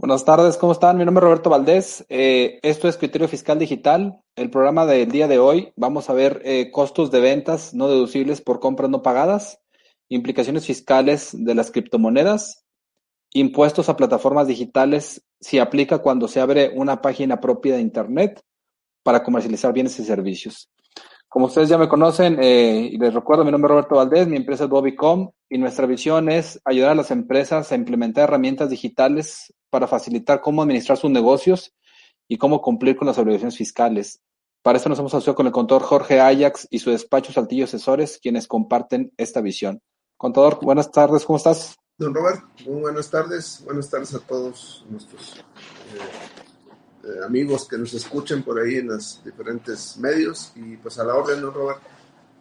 Buenas tardes, ¿cómo están? Mi nombre es Roberto Valdés. Eh, esto es Criterio Fiscal Digital. El programa del día de hoy vamos a ver eh, costos de ventas no deducibles por compras no pagadas, implicaciones fiscales de las criptomonedas, impuestos a plataformas digitales si aplica cuando se abre una página propia de Internet para comercializar bienes y servicios. Como ustedes ya me conocen, eh, y les recuerdo, mi nombre es Roberto Valdés, mi empresa es Bobbycom y nuestra visión es ayudar a las empresas a implementar herramientas digitales para facilitar cómo administrar sus negocios y cómo cumplir con las obligaciones fiscales. Para esto nos hemos asociado con el contador Jorge Ajax y su despacho Saltillo Asesores, quienes comparten esta visión. Contador, buenas tardes, ¿cómo estás? Don Robert, muy buenas tardes. Buenas tardes a todos nuestros eh, eh, amigos que nos escuchen por ahí en los diferentes medios y pues a la orden, ¿no, Robert?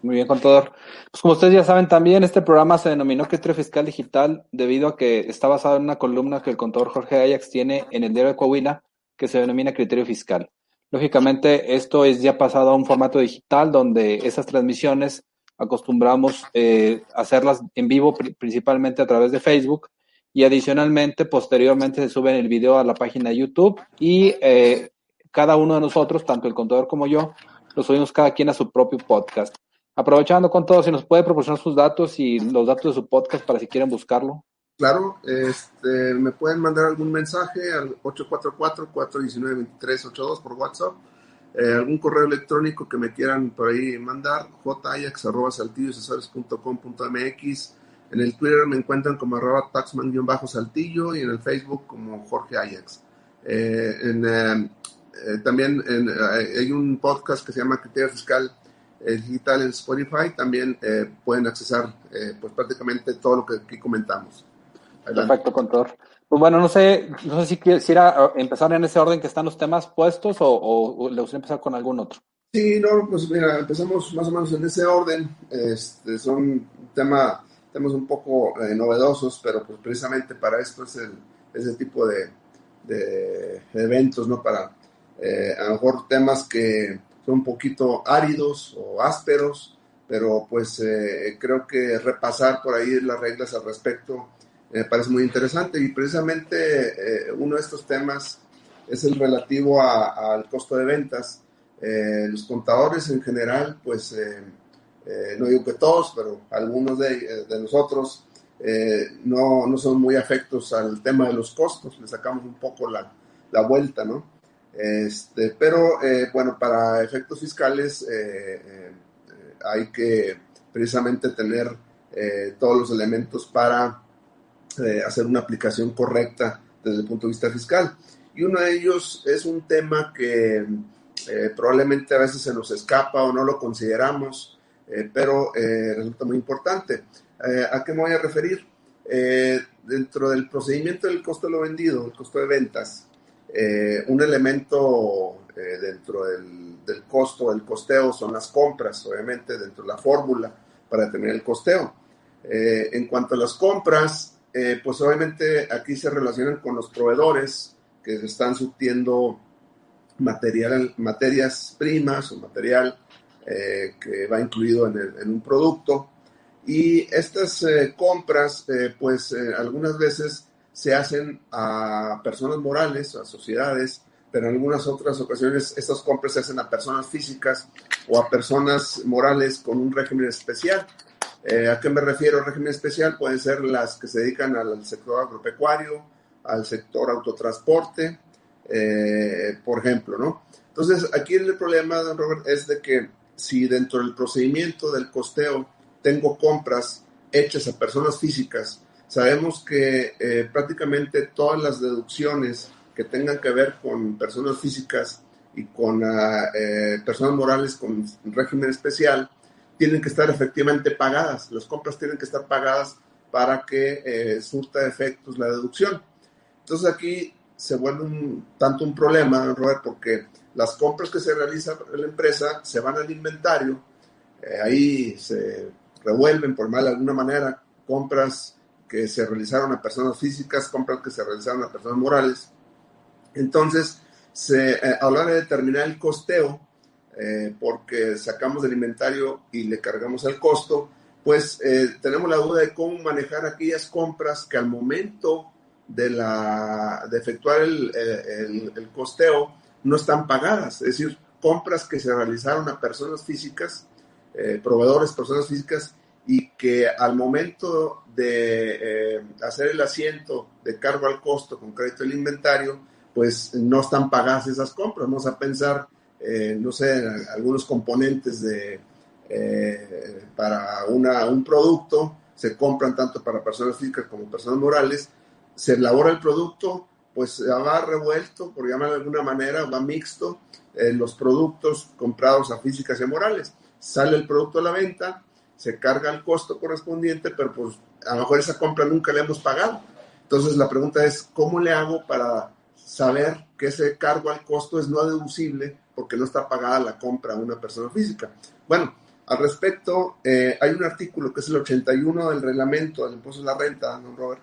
Muy bien, contador. Pues como ustedes ya saben también, este programa se denominó Criterio Fiscal Digital debido a que está basado en una columna que el contador Jorge Ajax tiene en el diario de Coahuila que se denomina Criterio Fiscal. Lógicamente, esto es ya pasado a un formato digital donde esas transmisiones acostumbramos eh, hacerlas en vivo principalmente a través de Facebook y adicionalmente posteriormente se sube el video a la página de YouTube y eh, cada uno de nosotros, tanto el contador como yo, lo subimos cada quien a su propio podcast. Aprovechando con todo, si nos puede proporcionar sus datos y los datos de su podcast para si quieren buscarlo. Claro, este, me pueden mandar algún mensaje al 844-419-2382 por WhatsApp, eh, algún correo electrónico que me quieran por ahí mandar, jayax.saltilloasesores.com.mx en el Twitter me encuentran como arroba taxman-saltillo y en el Facebook como Jorge Ajax. Eh, eh, eh, también hay un podcast que se llama Criterio Fiscal Digital en Spotify. También pueden accesar pues prácticamente todo lo que aquí comentamos. Perfecto, contador. Pues bueno, no sé, no sé si quisiera empezar en ese orden que están los temas puestos o, o le gustaría empezar con algún otro. Sí, no, pues mira, empezamos más o menos en ese orden. Este, son tema temas un poco eh, novedosos, pero pues precisamente para esto es el, ese tipo de, de, eventos, ¿no? Para eh, a lo mejor temas que son un poquito áridos o ásperos, pero pues eh, creo que repasar por ahí las reglas al respecto me parece muy interesante y precisamente uno de estos temas es el relativo al costo de ventas. los contadores en general, pues eh, no digo que todos, pero algunos de, eh, de nosotros eh, no, no, son muy afectos al tema de los costos, le sacamos un poco la, la vuelta, ¿no? Este, pero bueno, para efectos fiscales hay que precisamente tener todos los elementos para hacer una aplicación correcta desde el punto de vista fiscal. Y uno de ellos es un tema que probablemente a veces se nos escapa o no lo consideramos, eh, pero eh, resulta muy importante. Eh, ¿A qué me voy a referir? dentro del procedimiento del costo de lo vendido, el costo de ventas, un elemento dentro del, costo, del costeo, son las compras, obviamente, dentro de la fórmula para determinar el costeo. en cuanto a las compras, pues obviamente aquí se relacionan con los proveedores que están surtiendo material, materias primas o material eh, que va incluido en, un producto. Y estas eh, compras, eh, pues algunas veces se hacen a personas morales, a sociedades, pero en algunas otras ocasiones estas compras se hacen a personas físicas o a personas morales con un régimen especial. ¿A qué me refiero? Régimen especial pueden ser las que se dedican al sector agropecuario, al sector autotransporte, por ejemplo, ¿no? Entonces, aquí el problema, don Robert, es de que si dentro del procedimiento del costeo tengo compras hechas a personas físicas, sabemos que eh, prácticamente todas las deducciones que tengan que ver con personas físicas y con ah, eh, personas morales con régimen especial tienen que estar efectivamente pagadas. Las compras tienen que estar pagadas para que eh, surta efectos la deducción. Entonces aquí se vuelve un, tanto un problema, Robert, porque las compras que se realizan en la empresa se van al inventario, eh, ahí se revuelven por mal de alguna manera compras que se realizaron a personas físicas, compras que se realizaron a personas morales. Entonces, se, eh, de determinar el costeo, eh, porque sacamos del inventario y le cargamos el costo, pues tenemos la duda de cómo manejar aquellas compras que al momento de, la, de efectuar el, el, costeo no están pagadas, es decir, compras que se realizaron a personas físicas, eh, proveedores, personas físicas, y que al momento de eh, hacer el asiento de cargo al costo con crédito del inventario, pues no están pagadas esas compras. Vamos a pensar, eh, no sé, algunos componentes de, para una, un producto se compran tanto para personas físicas como personas morales se elabora el producto, pues va revuelto, por llamarlo de alguna manera, va mixto, eh, los productos comprados a físicas y morales. Sale el producto a la venta, se carga el costo correspondiente, pero pues a lo mejor esa compra nunca le hemos pagado. Entonces la pregunta es, ¿cómo le hago para saber que ese cargo al costo es no deducible porque no está pagada la compra a una persona física? Bueno, al respecto, eh, hay un artículo que es el 81 del reglamento del impuesto de la renta, don Robert,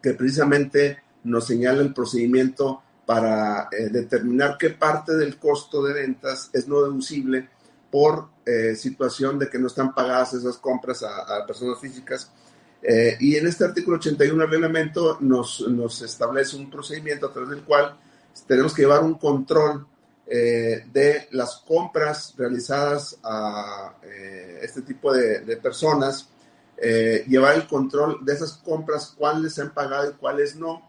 que precisamente nos señala el procedimiento para eh, determinar qué parte del costo de ventas es no deducible por eh, situación de que no están pagadas esas compras a, personas físicas. Eh, y en este artículo 81 del reglamento nos, nos, establece un procedimiento a través del cual tenemos que llevar un control de las compras realizadas a este tipo de, de personas eh, llevar el control de esas compras, cuáles se han pagado y cuáles no,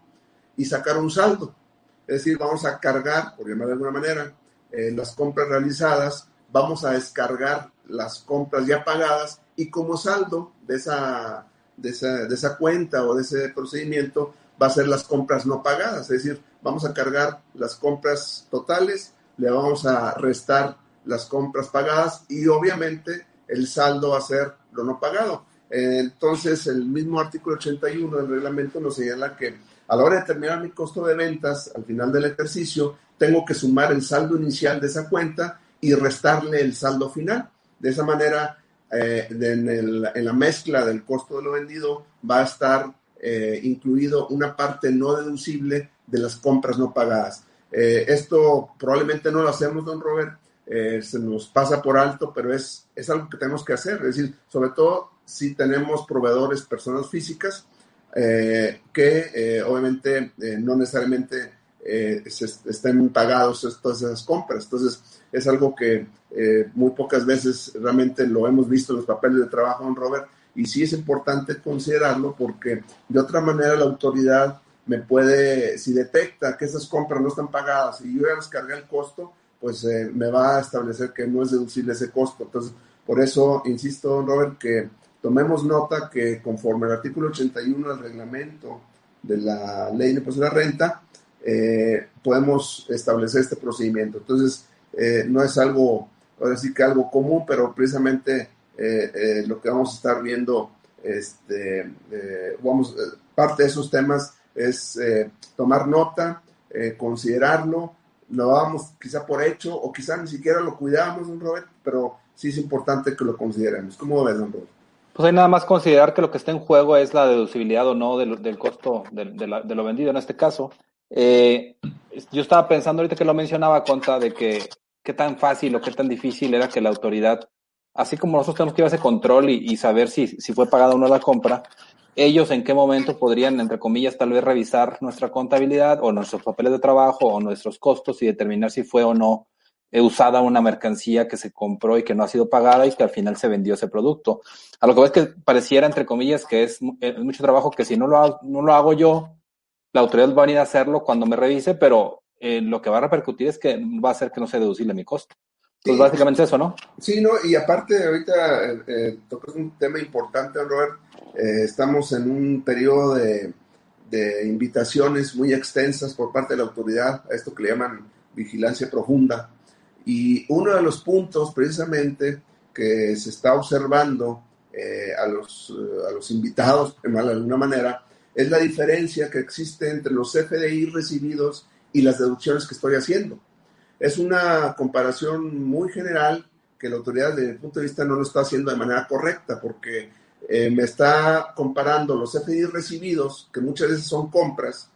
y sacar un saldo. Es decir, vamos a cargar, por llamar de alguna manera, eh, las compras realizadas, vamos a descargar las compras ya pagadas y como saldo de esa, de esa, de esa cuenta o de ese procedimiento va a ser las compras no pagadas. Es decir, vamos a cargar las compras totales, le vamos a restar las compras pagadas y obviamente el saldo va a ser lo no pagado. Entonces, el mismo artículo 81 del reglamento nos señala que a la hora de determinar mi costo de ventas al final del ejercicio, tengo que sumar el saldo inicial de esa cuenta y restarle el saldo final. De esa manera, eh, en, la mezcla del costo de lo vendido va a estar eh, incluido una parte no deducible de las compras no pagadas. Eh, esto probablemente no lo hacemos, don Robert, se nos pasa por alto, pero es, es algo que tenemos que hacer. Es decir, sobre todo si tenemos proveedores, personas físicas, eh, que eh, obviamente eh, no necesariamente estén pagados todas esas compras. Entonces, es algo que muy pocas veces realmente lo hemos visto en los papeles de trabajo, en Robert, y sí es importante considerarlo porque de otra manera la autoridad me puede, si detecta que esas compras no están pagadas y yo ya descargué el costo, pues me va a establecer que no es deducible ese costo. Entonces, por eso insisto, Robert, que tomemos nota que conforme al artículo 81 del reglamento de la ley de impuesto de la renta, eh, podemos establecer este procedimiento. Entonces, eh, no es algo, ahora sí que algo común, pero precisamente eh, lo que vamos a estar viendo, este, vamos, parte de esos temas es tomar nota, considerarlo, lo damos quizá por hecho o quizá ni siquiera lo cuidamos, don Robert, pero sí es importante que lo consideremos. ¿Cómo ves, don Robert? Pues hay nada más considerar que lo que está en juego es la deducibilidad o no del, costo de, lo vendido en este caso. Eh, yo estaba pensando ahorita que lo mencionaba, Conta, de que qué tan fácil o qué tan difícil era que la autoridad, así como nosotros tenemos que llevar ese control y, saber si, si fue pagada o no la compra, ellos en qué momento podrían, entre comillas, tal vez revisar nuestra contabilidad o nuestros papeles de trabajo o nuestros costos y determinar si fue o no usada una mercancía que se compró y que no ha sido pagada y que al final se vendió ese producto. A lo que ves que pareciera, entre comillas, que es, mucho trabajo que si no lo, no lo hago yo, la autoridad va a venir a hacerlo cuando me revise, pero eh, lo que va a repercutir es que va a hacer que no sea deducible mi costo. Entonces, básicamente eso, ¿no? Sí, no, y aparte, ahorita eh, eh tocas un tema importante, Robert. Eh, estamos en un periodo de, de invitaciones muy extensas por parte de la autoridad a esto que le llaman vigilancia profunda y uno de los puntos precisamente que se está observando eh, a, los, a los invitados, de alguna manera, es la diferencia que existe entre los FDI recibidos y las deducciones que estoy haciendo. Es una comparación muy general que la autoridad desde mi punto de vista no lo está haciendo de manera correcta porque eh, me está comparando los FDI recibidos, que muchas veces son compras,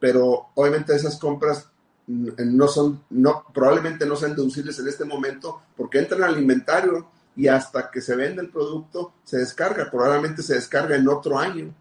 pero obviamente esas compras mm, no son, no, probablemente no sean deducibles en este momento porque entran al inventario y hasta que se vende el producto se descarga, probablemente se descarga en otro año,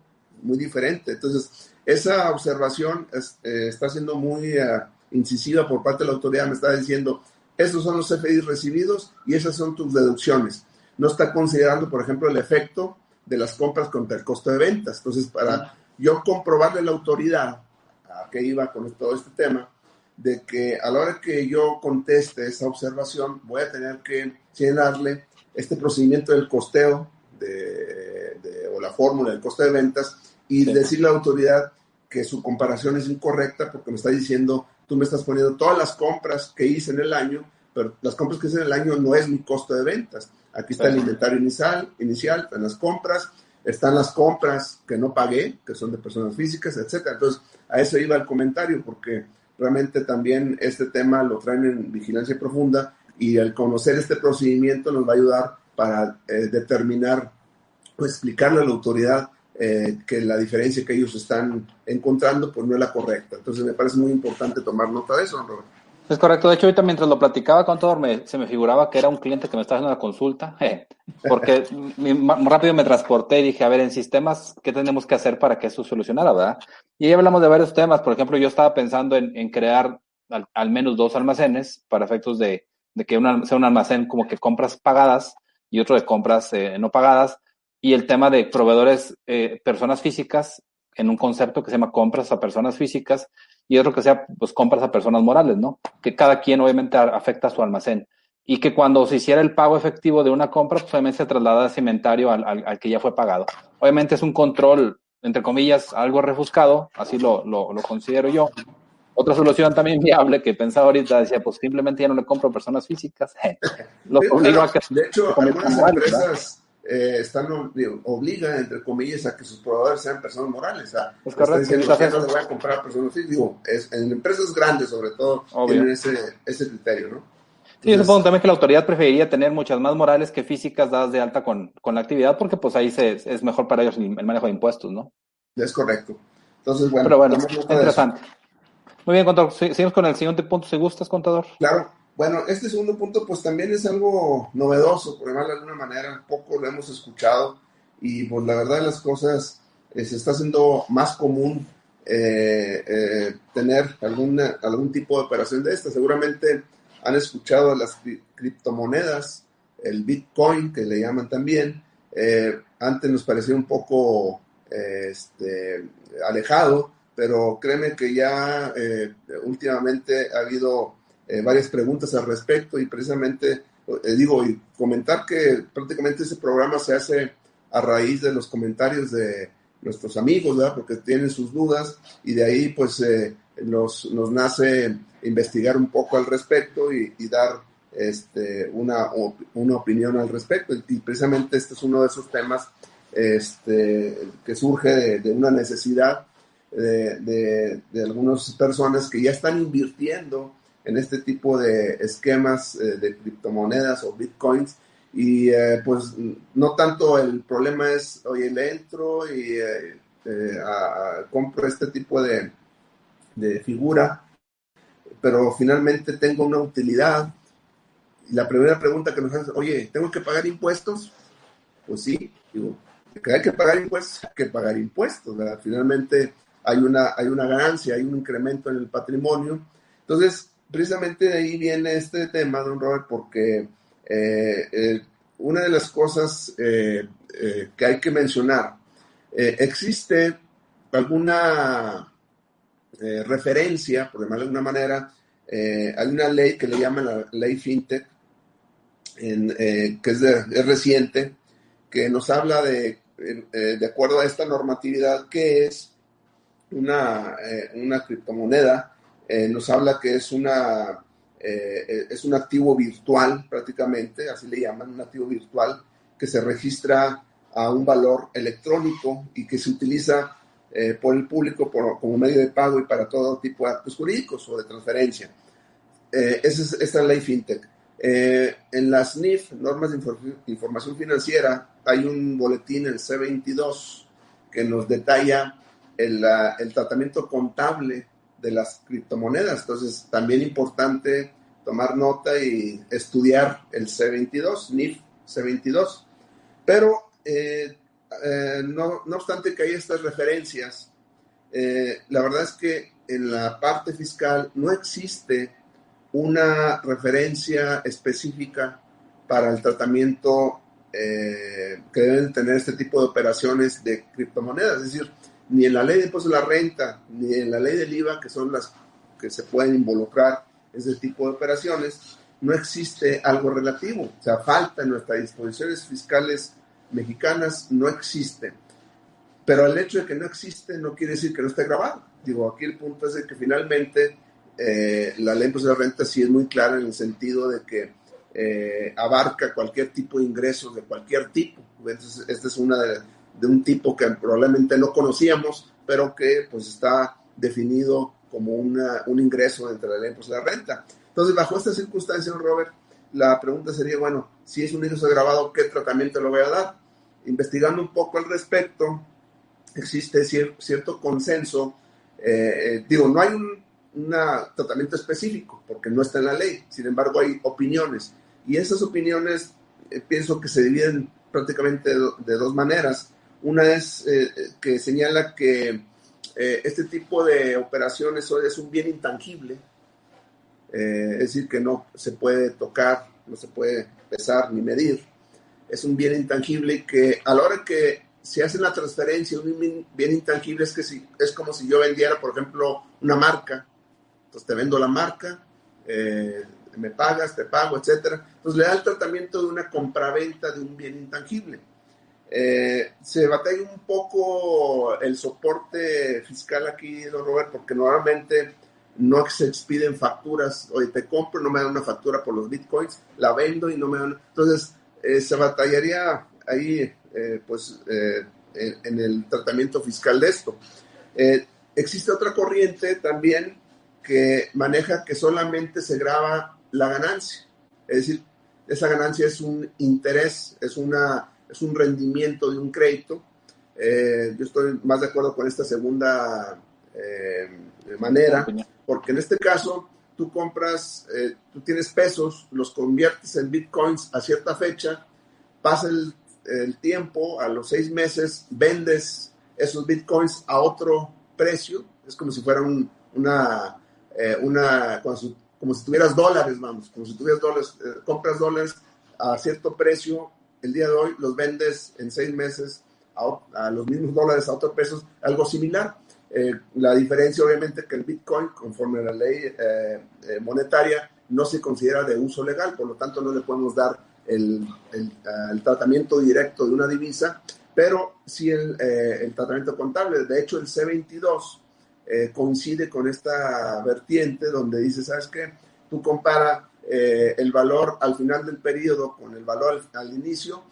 muy diferente. Entonces, esa observación eh, está siendo muy eh, incisiva por parte de la autoridad, me está diciendo, estos son los FDI recibidos y esas son tus deducciones. No está considerando, por ejemplo, el efecto de las compras contra el costo de ventas. Entonces, para yo comprobarle a la autoridad a qué iba con todo este tema, de que a la hora que yo conteste esa observación, voy a tener que llenarle este procedimiento del costeo de, o la fórmula del coste de ventas y decirle a la autoridad que su comparación es incorrecta porque me está diciendo tú me estás poniendo todas las compras que hice en el año, pero las compras que hice en el año no es mi costo de ventas. Aquí está el inventario inicial, inicial, están las compras, están las compras que no pagué, que son de personas físicas, etcétera. Entonces, a eso iba el comentario, porque realmente también este tema lo traen en vigilancia profunda y el conocer este procedimiento nos va a ayudar para eh, determinar o explicarle a la autoridad eh, que la diferencia que ellos están encontrando pues no es la correcta. Entonces me parece muy importante tomar nota de eso, Robert. Es correcto. De hecho, ahorita mientras lo platicaba con todo, se me figuraba que era un cliente que me estaba haciendo una consulta, porque rápido me transporté y dije, a ver, en sistemas, ¿qué tenemos que hacer para que eso solucionara, verdad? Y ahí hablamos de varios temas. Por ejemplo, yo estaba pensando en, crear al, menos dos almacenes para efectos de, que sea un almacén como que compras pagadas y otro de compras eh, no pagadas y el tema de proveedores, eh, personas físicas, en un concepto que se llama compras a personas físicas y otro que sea pues compras a personas morales, ¿no? Que cada quien obviamente afecta a su almacén y que cuando se hiciera el pago efectivo de una compra, pues obviamente se traslada ese inventario al, al, que ya fue pagado. Obviamente es un control, entre comillas, algo refuscado, así lo, lo, lo considero yo. Otra solución también viable que pensaba ahorita, decía, pues simplemente ya no le compro personas físicas. lo obligo a que... De hecho, algunas empresas eh, están obligan, entre comillas, a que sus proveedores sean personas morales. es correcto. no le voy a comprar personas Digo, es, en empresas grandes, sobre todo, tienen ese, ese criterio, ¿no? Sí, yo supongo también que la autoridad preferiría tener muchas más morales que físicas dadas de alta con, con la actividad, porque pues ahí se, es mejor para ellos el, manejo de impuestos, ¿no? Es correcto. Entonces, bueno. Pero bueno, interesante. Muy bien, contador. Seguimos con el siguiente punto, si gustas, contador. Claro. Bueno, este segundo punto pues también es algo novedoso, por llamarlo de alguna manera, poco lo hemos escuchado y pues la verdad de las cosas eh, se está haciendo más común eh, eh, tener alguna, algún tipo de operación de esta. Seguramente han escuchado las criptomonedas, el Bitcoin que le llaman también. antes nos parecía un poco este, alejado, pero créeme que ya últimamente ha habido eh, varias preguntas al respecto y precisamente, eh, digo, y comentar que prácticamente ese programa se hace a raíz de los comentarios de nuestros amigos, ¿verdad? Porque tienen sus dudas y de ahí pues eh, nos, nos, nace investigar un poco al respecto y, dar este, una, una opinión al respecto. Y precisamente este es uno de esos temas este, que surge de, una necesidad de, de, de, algunas personas que ya están invirtiendo en este tipo de esquemas eh, de criptomonedas o bitcoins. Y eh, pues no tanto el problema es, oye, le entro y eh, compro este tipo de, de figura, pero finalmente tengo una utilidad. Y la primera pregunta que nos hacen, oye, ¿tengo que pagar impuestos? Pues sí, digo, que hay que pagar impuestos, hay que pagar impuestos, Finalmente hay una, hay una ganancia, hay un incremento en el patrimonio. Entonces, precisamente de ahí viene este tema, don Robert, porque eh, eh, una de las cosas eh, que hay que mencionar, existe alguna referencia, por llamarlo de alguna manera, hay una ley que le llaman la ley FinTech, que es, es, reciente, que nos habla de, de acuerdo a esta normatividad, que es una, una criptomoneda eh, nos habla que es, una, eh, es un activo virtual prácticamente, así le llaman, un activo virtual que se registra a un valor electrónico y que se utiliza eh, por el público como medio de pago y para todo tipo de actos jurídicos o de transferencia. Eh, esa es esta ley FinTech. Eh, en las NIF, normas de información financiera, hay un boletín, el C22, que nos detalla el, el, tratamiento contable de las criptomonedas. Entonces, también importante tomar nota y estudiar el C22, NIF C22. Pero eh, eh, no, no, obstante que hay estas referencias, eh, la verdad es que en la parte fiscal no existe una referencia específica para el tratamiento que deben tener este tipo de operaciones de criptomonedas. Es decir, ni en la ley de impuestos de la renta, ni en la ley del IVA, que son las que se pueden involucrar ese tipo de operaciones, no existe algo relativo. O sea, falta en nuestras disposiciones fiscales mexicanas, no existe. Pero el hecho de que no existe no quiere decir que no esté grabado. Digo, aquí el punto es de que finalmente eh, la ley de la renta sí es muy clara en el sentido de que eh, abarca cualquier tipo de ingresos de cualquier tipo. Entonces, esta es una de, de, un tipo que probablemente no conocíamos, pero que pues está definido como una, un ingreso entre la ley de la renta. Entonces, bajo esta circunstancia, Robert, la pregunta sería, bueno, si es un ingreso grabado, ¿qué tratamiento le voy a dar? Investigando un poco al respecto, existe cierto consenso. Eh, eh, digo, no hay un tratamiento específico porque no está en la ley, sin embargo hay opiniones. Y esas opiniones eh, pienso que se dividen prácticamente de, dos maneras. Una es que señala que este tipo de operaciones es un bien intangible, es decir, que no se puede tocar, no se puede pesar ni medir. Es un bien intangible que a la hora que se hace la transferencia, un bien intangible es que si, es como si yo vendiera, por ejemplo, una marca. Entonces te vendo la marca, eh, me pagas, te pago, etcétera. Entonces le da el tratamiento de una compraventa de un bien intangible. Eh, se batalla un poco el soporte fiscal aquí, don Robert, porque normalmente no se expiden facturas, oye, te compro, no me dan una factura por los bitcoins, la vendo y no me dan. Entonces, eh, se batallaría ahí, eh, pues, eh, en, el tratamiento fiscal de esto. existe otra corriente también que maneja que solamente se graba la ganancia, es decir, esa ganancia es un interés, es, una, es un rendimiento de un crédito. yo estoy más de acuerdo con esta segunda manera porque en este caso tú compras, eh, tú tienes pesos, los conviertes en bitcoins a cierta fecha, pasa el, tiempo, a los seis meses vendes esos bitcoins a otro precio, es como si fuera una, eh, una como si, tuvieras dólares, vamos, como si tuvieras dólares, eh, compras dólares a cierto precio, el día de hoy los vendes en seis meses a, a los mismos dólares a otro peso, algo similar. Eh, la diferencia, obviamente, que el Bitcoin, conforme a la ley eh, eh, monetaria, no se considera de uso legal, por lo tanto no le podemos dar el, el, tratamiento directo de una divisa, pero sí el, el tratamiento contable. De hecho, el C22 coincide con esta vertiente donde dice, ¿sabes qué? Tú compara el valor al final del periodo con el valor al inicio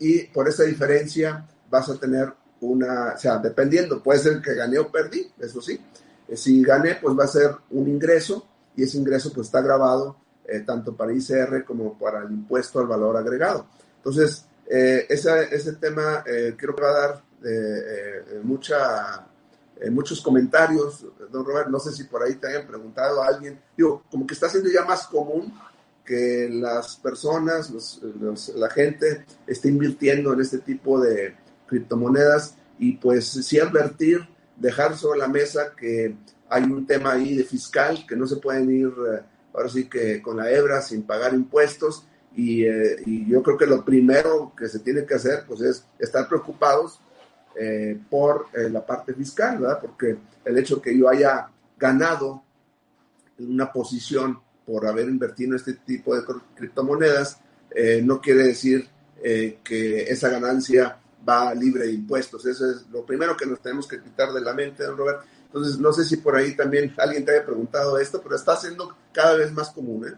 y por esa diferencia vas a tener una, o sea, dependiendo, puede ser que gané o perdí, eso sí. Eh, si gané, pues va a ser un ingreso y ese ingreso pues está grabado eh, tanto para ICR como para el impuesto al valor agregado. Entonces, eh, ese, ese, tema creo que va a dar mucha, muchos comentarios, don Robert, no sé si por ahí te hayan preguntado a alguien, digo, como que está siendo ya más común que las personas, la gente esté invirtiendo en este tipo de, criptomonedas y pues sí advertir, dejar sobre la mesa que hay un tema ahí de fiscal, que no se pueden ir eh, ahora sí que con la hebra sin pagar impuestos y, eh, y, yo creo que lo primero que se tiene que hacer pues es estar preocupados eh, por la parte fiscal, ¿verdad? Porque el hecho que yo haya ganado una posición por haber invertido en este tipo de criptomonedas no quiere decir que esa ganancia va libre de impuestos. Eso es lo primero que nos tenemos que quitar de la mente, don Robert. Entonces, no sé si por ahí también alguien te haya preguntado esto, pero está siendo cada vez más común. ¿eh?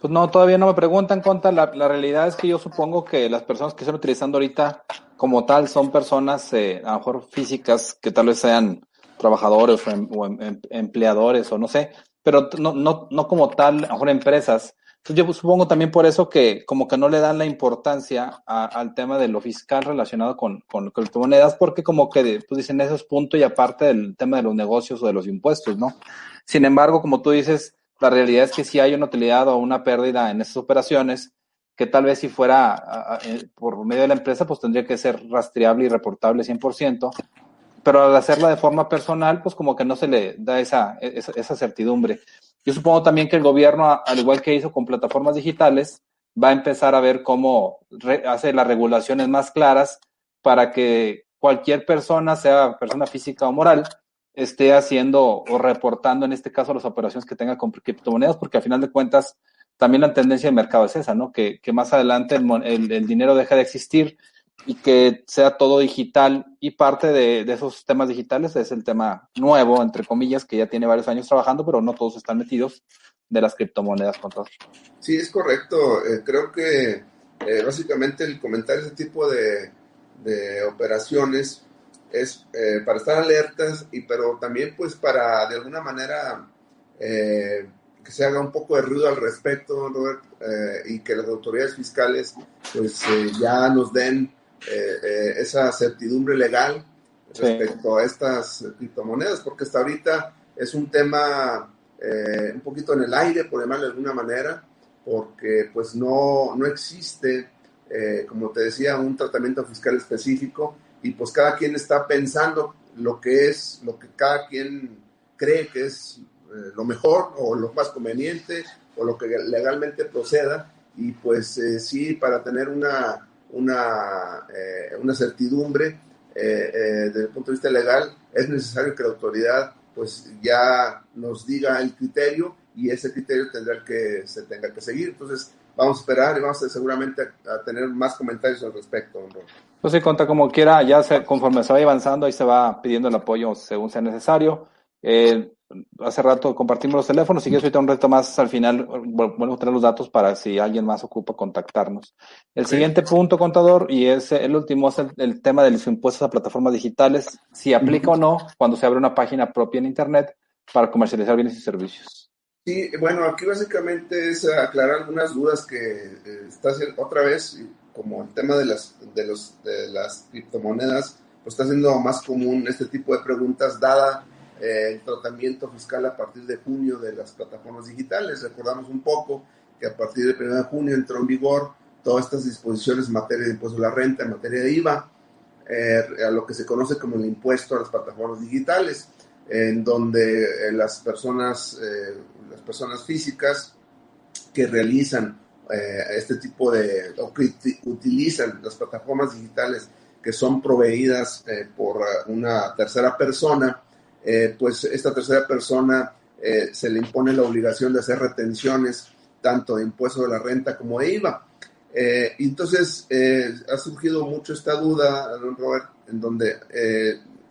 Pues no, todavía no me preguntan, Conta. La realidad es que yo supongo que las personas que están utilizando ahorita como tal son personas eh, a lo mejor físicas que tal vez sean trabajadores o, em, em, empleadores o no sé, pero no, no, no como tal, a lo mejor empresas. Entonces yo supongo también por eso que como que no le dan la importancia al tema de lo fiscal relacionado con, con criptomonedas, porque como que pues dicen eso es punto y aparte del tema de los negocios o de los impuestos, ¿no? Sin embargo, como tú dices, la realidad es que si hay una utilidad o una pérdida en esas operaciones, que tal vez si fuera eh, por medio de la empresa, pues tendría que ser rastreable y reportable 100%, pero al hacerla de forma personal, pues como que no se le da esa, esa, certidumbre. Yo supongo también que el gobierno, al igual que hizo con plataformas digitales, va a empezar a ver cómo hace las regulaciones más claras para que cualquier persona, sea persona física o moral, esté haciendo o reportando en este caso las operaciones que tenga con criptomonedas, porque al final de cuentas también la tendencia del mercado es esa, ¿no? Que, que más adelante el, el, dinero deja de existir y que sea todo digital y parte de, de, esos temas digitales es el tema nuevo, entre comillas, que ya tiene varios años trabajando, pero no todos están metidos de las criptomonedas, todos. Sí, es correcto. Eh, creo que eh, básicamente el comentario de ese tipo de, de operaciones es eh, para estar alertas y pero también pues para de alguna manera eh, que se haga un poco de ruido al respecto, Robert, eh, y que las autoridades fiscales pues ya nos den esa certidumbre legal respecto a estas criptomonedas, porque hasta ahorita es un tema un poquito en el aire, por llamarlo de alguna manera, porque pues no, no existe, como te decía, un tratamiento fiscal específico y pues cada quien está pensando lo que es, lo que cada quien cree que es eh, lo mejor o lo más conveniente o lo que legalmente proceda y pues eh, sí, para tener una, una, eh, una certidumbre desde el punto de vista legal es necesario que la autoridad pues ya nos diga el criterio y ese criterio tendrá que se tenga que seguir. Entonces, vamos a esperar y vamos a, seguramente a, tener más comentarios al respecto. ¿no? Pues sí, conta como quiera, ya se, conforme se va avanzando, ahí se va pidiendo el apoyo según sea necesario. Eh, hace rato compartimos los teléfonos, y que ahorita un reto más al final, bueno, tener los datos para si alguien más ocupa contactarnos. El siguiente punto, contador, y es el último, es el, tema de los impuestos a plataformas digitales, si aplica o no cuando se abre una página propia en Internet para comercializar bienes y servicios. Sí, bueno, aquí básicamente es aclarar algunas dudas que eh, está haciendo otra vez, como el tema de las, de, los, de las criptomonedas, pues está siendo más común este tipo de preguntas dada el tratamiento fiscal a partir de junio de las plataformas digitales. Recordamos un poco que a partir del 1 de junio entró en vigor todas estas disposiciones en materia de impuesto a la renta, en materia de IVA, eh, a lo que se conoce como el impuesto a las plataformas digitales, en donde las personas las personas físicas que realizan eh, este tipo de, o que utilizan las plataformas digitales que son proveídas eh, por una tercera persona, eh, pues esta tercera persona se le impone la obligación de hacer retenciones tanto de impuesto de la renta como de IVA. entonces ha surgido mucho esta duda, Robert, en donde,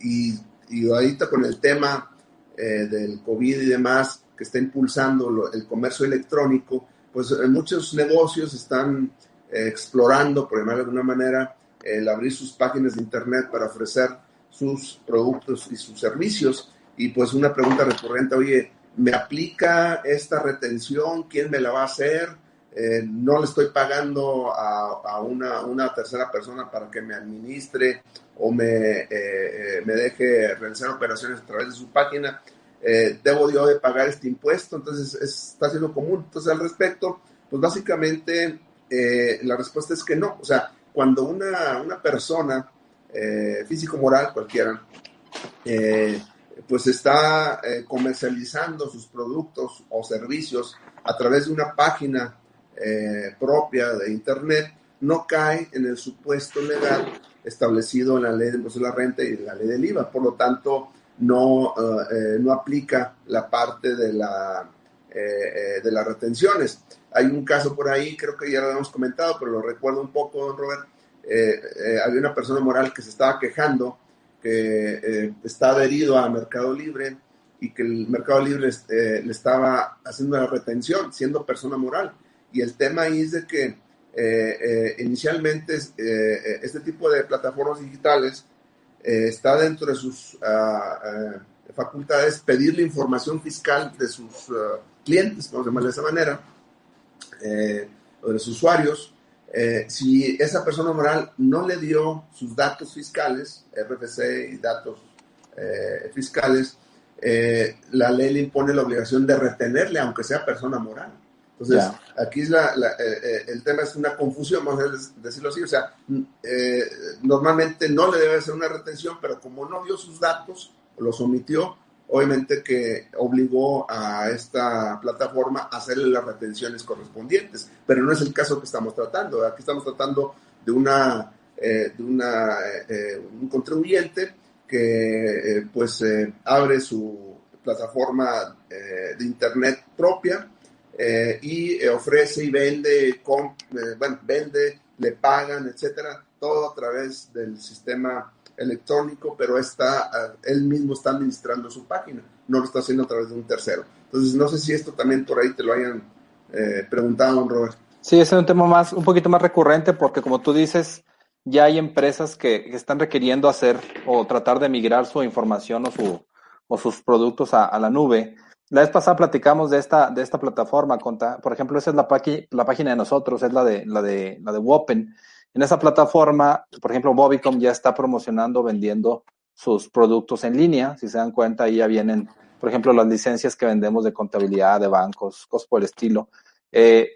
y, y ahorita con el tema del COVID y demás, que está impulsando el comercio electrónico, pues eh, muchos negocios están eh, explorando, por llamarlo de alguna manera, el abrir sus páginas de Internet para ofrecer sus productos y sus servicios. Y pues una pregunta recurrente, oye, ¿me aplica esta retención? ¿Quién me la va a hacer? Eh, no le estoy pagando a, una, una, tercera persona para que me administre o me, me deje realizar operaciones a través de su página. Eh, debo yo de pagar este impuesto, entonces está siendo común. Entonces al respecto, pues básicamente eh, la respuesta es que no. O sea, cuando una, una persona, eh, físico-moral cualquiera, pues está comercializando sus productos o servicios a través de una página propia de Internet, no cae en el supuesto legal establecido en la ley de impuestos de la renta y en la ley del IVA. Por lo tanto, no, eh, eh, no aplica la parte de, la, eh, de las retenciones. Hay un caso por ahí, creo que ya lo hemos comentado, pero lo recuerdo un poco, don Robert. Había una persona moral que se estaba quejando que está adherido a Mercado Libre y que el Mercado Libre le estaba haciendo la retención siendo persona moral. Y el tema ahí es de que inicialmente este tipo de plataformas digitales está dentro de sus ah, facultades pedirle información fiscal de sus clientes, vamos a llamarlo de esa manera, o de sus usuarios, eh, si esa persona moral no le dio sus datos fiscales, RFC y datos eh, fiscales, eh, la ley le impone la obligación de retenerle, aunque sea persona moral. Entonces, aquí es la, el tema es una confusión, vamos a decirlo así. O sea, normalmente no le debe hacer una retención, pero como no dio sus datos, los omitió, obviamente que obligó a esta plataforma a hacerle las retenciones correspondientes, pero no es el caso que estamos tratando. Aquí estamos tratando de una, eh, de una eh, un contribuyente que eh, pues abre su plataforma de internet propia y ofrece y vende, con, bueno, vende, le pagan, etcétera, todo a través del sistema electrónico, pero está, ah, él mismo está administrando su página, no lo está haciendo a través de un tercero. Entonces, no sé si esto también por ahí te lo hayan eh, preguntado, Robert. Sí, es un tema más, un poquito más recurrente, porque como tú dices, ya hay empresas que, están requiriendo hacer o tratar de migrar su información o, su, o sus productos a, la nube. La vez pasada platicamos de esta, de esta plataforma, por ejemplo, esa es la, la página de nosotros, es la de, la de, la de Wopen. En esa plataforma, por ejemplo, Bobicom ya está promocionando, vendiendo sus productos en línea. Si se dan cuenta, ahí ya vienen, por ejemplo, las licencias que vendemos de contabilidad, de bancos, cosas por el estilo. Eh,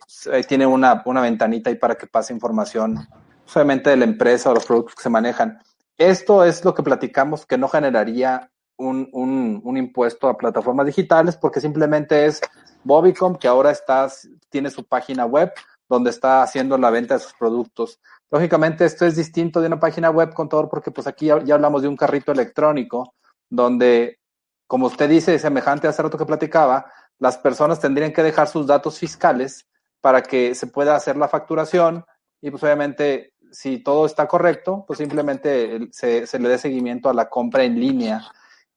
tiene una, una ventanita ahí para que pase información, solamente de la empresa o los productos que se manejan. Esto es lo que platicamos que no generaría un, un, un impuesto a plataformas digitales porque simplemente es Bobicom que ahora está, tiene su página web donde está haciendo la venta de sus productos. Lógicamente esto es distinto de una página web, contador, porque pues aquí ya, hablamos de un carrito electrónico donde, como usted dice, semejante a hace rato que platicaba, las personas tendrían que dejar sus datos fiscales para que se pueda hacer la facturación y pues obviamente si todo está correcto, pues simplemente se, se le dé seguimiento a la compra en línea.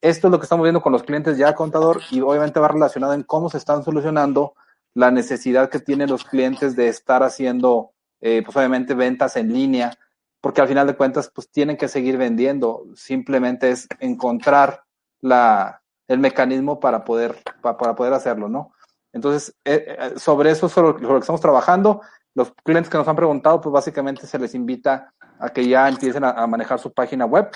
Esto es lo que estamos viendo con los clientes ya, contador, y obviamente va relacionado en cómo se están solucionando la necesidad que tienen los clientes de estar haciendo, eh, pues obviamente ventas en línea, porque al final de cuentas, pues tienen que seguir vendiendo. Simplemente es encontrar la, el mecanismo para poder, para, poder hacerlo, ¿no? Entonces, eh, eh, sobre eso es lo que estamos trabajando. Los clientes que nos han preguntado, pues básicamente se les invita a que ya empiecen a, manejar su página web.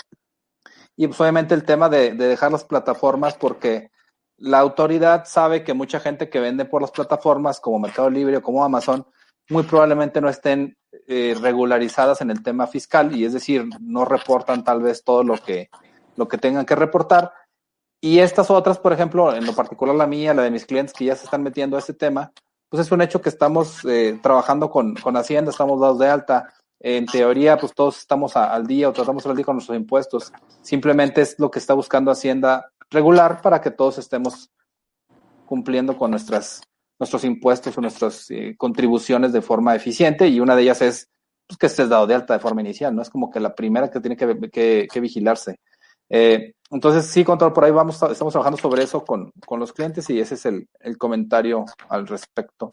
Y pues obviamente el tema de, de dejar las plataformas, porque la autoridad sabe que mucha gente que vende por las plataformas como Mercado Libre o como Amazon muy probablemente no estén eh, regularizadas en el tema fiscal y es decir, no reportan tal vez todo lo que, lo que tengan que reportar. Y estas otras, por ejemplo, en lo particular la mía, la de mis clientes que ya se están metiendo a este tema, pues es un hecho que estamos eh, trabajando con, con Hacienda, estamos dados de alta. En teoría, pues todos estamos al día o tratamos al día con nuestros impuestos. Simplemente es lo que está buscando Hacienda regular para que todos estemos cumpliendo con nuestras, nuestros impuestos o nuestras eh, contribuciones de forma eficiente y una de ellas es pues, que estés dado de alta de forma inicial, ¿no? Es como que la primera que tiene que, que, vigilarse. Eh, entonces, sí, control, por ahí vamos, estamos trabajando sobre eso con, con los clientes y ese es el, el comentario al respecto.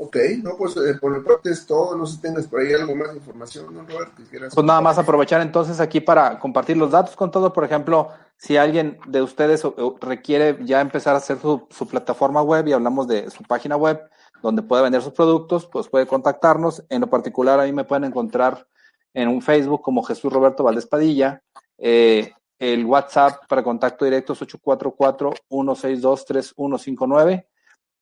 Ok, no, pues eh, por el parte es todo. No sé si tienes por ahí algo más de información, ¿no, Robert? Pues nada más aprovechar entonces aquí para compartir los datos con todo. Por ejemplo, si alguien de ustedes requiere ya empezar a hacer su, su plataforma web y hablamos de su página web donde puede vender sus productos, pues puede contactarnos. En lo particular, a mí me pueden encontrar en un Facebook como Jesús Roberto Valdés Padilla. Eh, el WhatsApp para contacto directo es 844-162-3159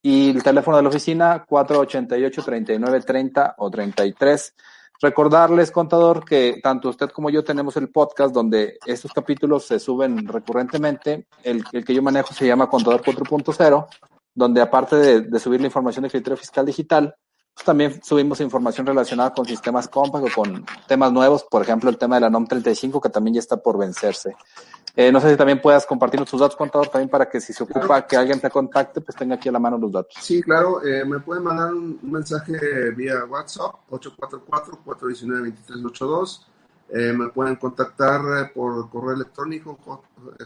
y el teléfono de la oficina 488-3930 o 33. Recordarles, contador, que tanto usted como yo tenemos el podcast donde estos capítulos se suben recurrentemente. El, que yo manejo se llama Contador 4.0, donde aparte de, subir la información de criterio fiscal digital, pues también subimos información relacionada con sistemas Compact o con temas nuevos, por ejemplo, el tema de la NOM 35, que también ya está por vencerse. Eh, no sé si también puedas compartir tus datos, contador, también para que si se ocupa que alguien te contacte, pues tenga aquí a la mano los datos. Sí, claro, eh, me pueden mandar un, mensaje vía WhatsApp, 844-419-2382. Eh, me pueden contactar eh, por correo electrónico,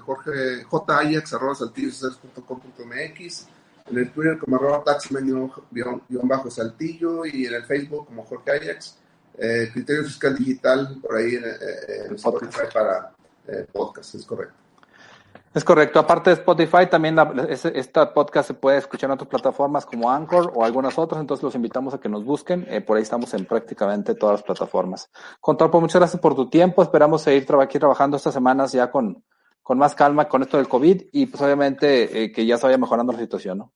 jorge jayax.com.mx. en el Twitter como arroba taxman-saltillo y en el Facebook como Jorge Ajax. Eh, criterio fiscal digital por ahí en, en Spotify para eh, podcast, es correcto. Es correcto. Aparte de Spotify, también esta podcast se puede escuchar en otras plataformas como Anchor o algunas otras. Entonces los invitamos a que nos busquen. Eh, por ahí estamos en prácticamente todas las plataformas. Contador, pues muchas gracias por tu tiempo. Esperamos seguir aquí trabajando estas semanas ya con, con más calma con esto del COVID y pues obviamente eh, que ya se vaya mejorando la situación, ¿no?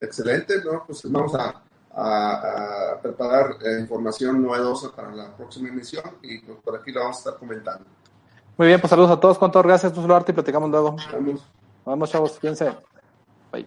Excelente, ¿no? Pues vamos a, a, preparar eh, información novedosa para la próxima emisión y pues por aquí lo vamos a estar comentando. Muy bien, pues saludos a todos, con gracias, tu y platicamos luego. Vamos. Chavos, fíjense. Bye.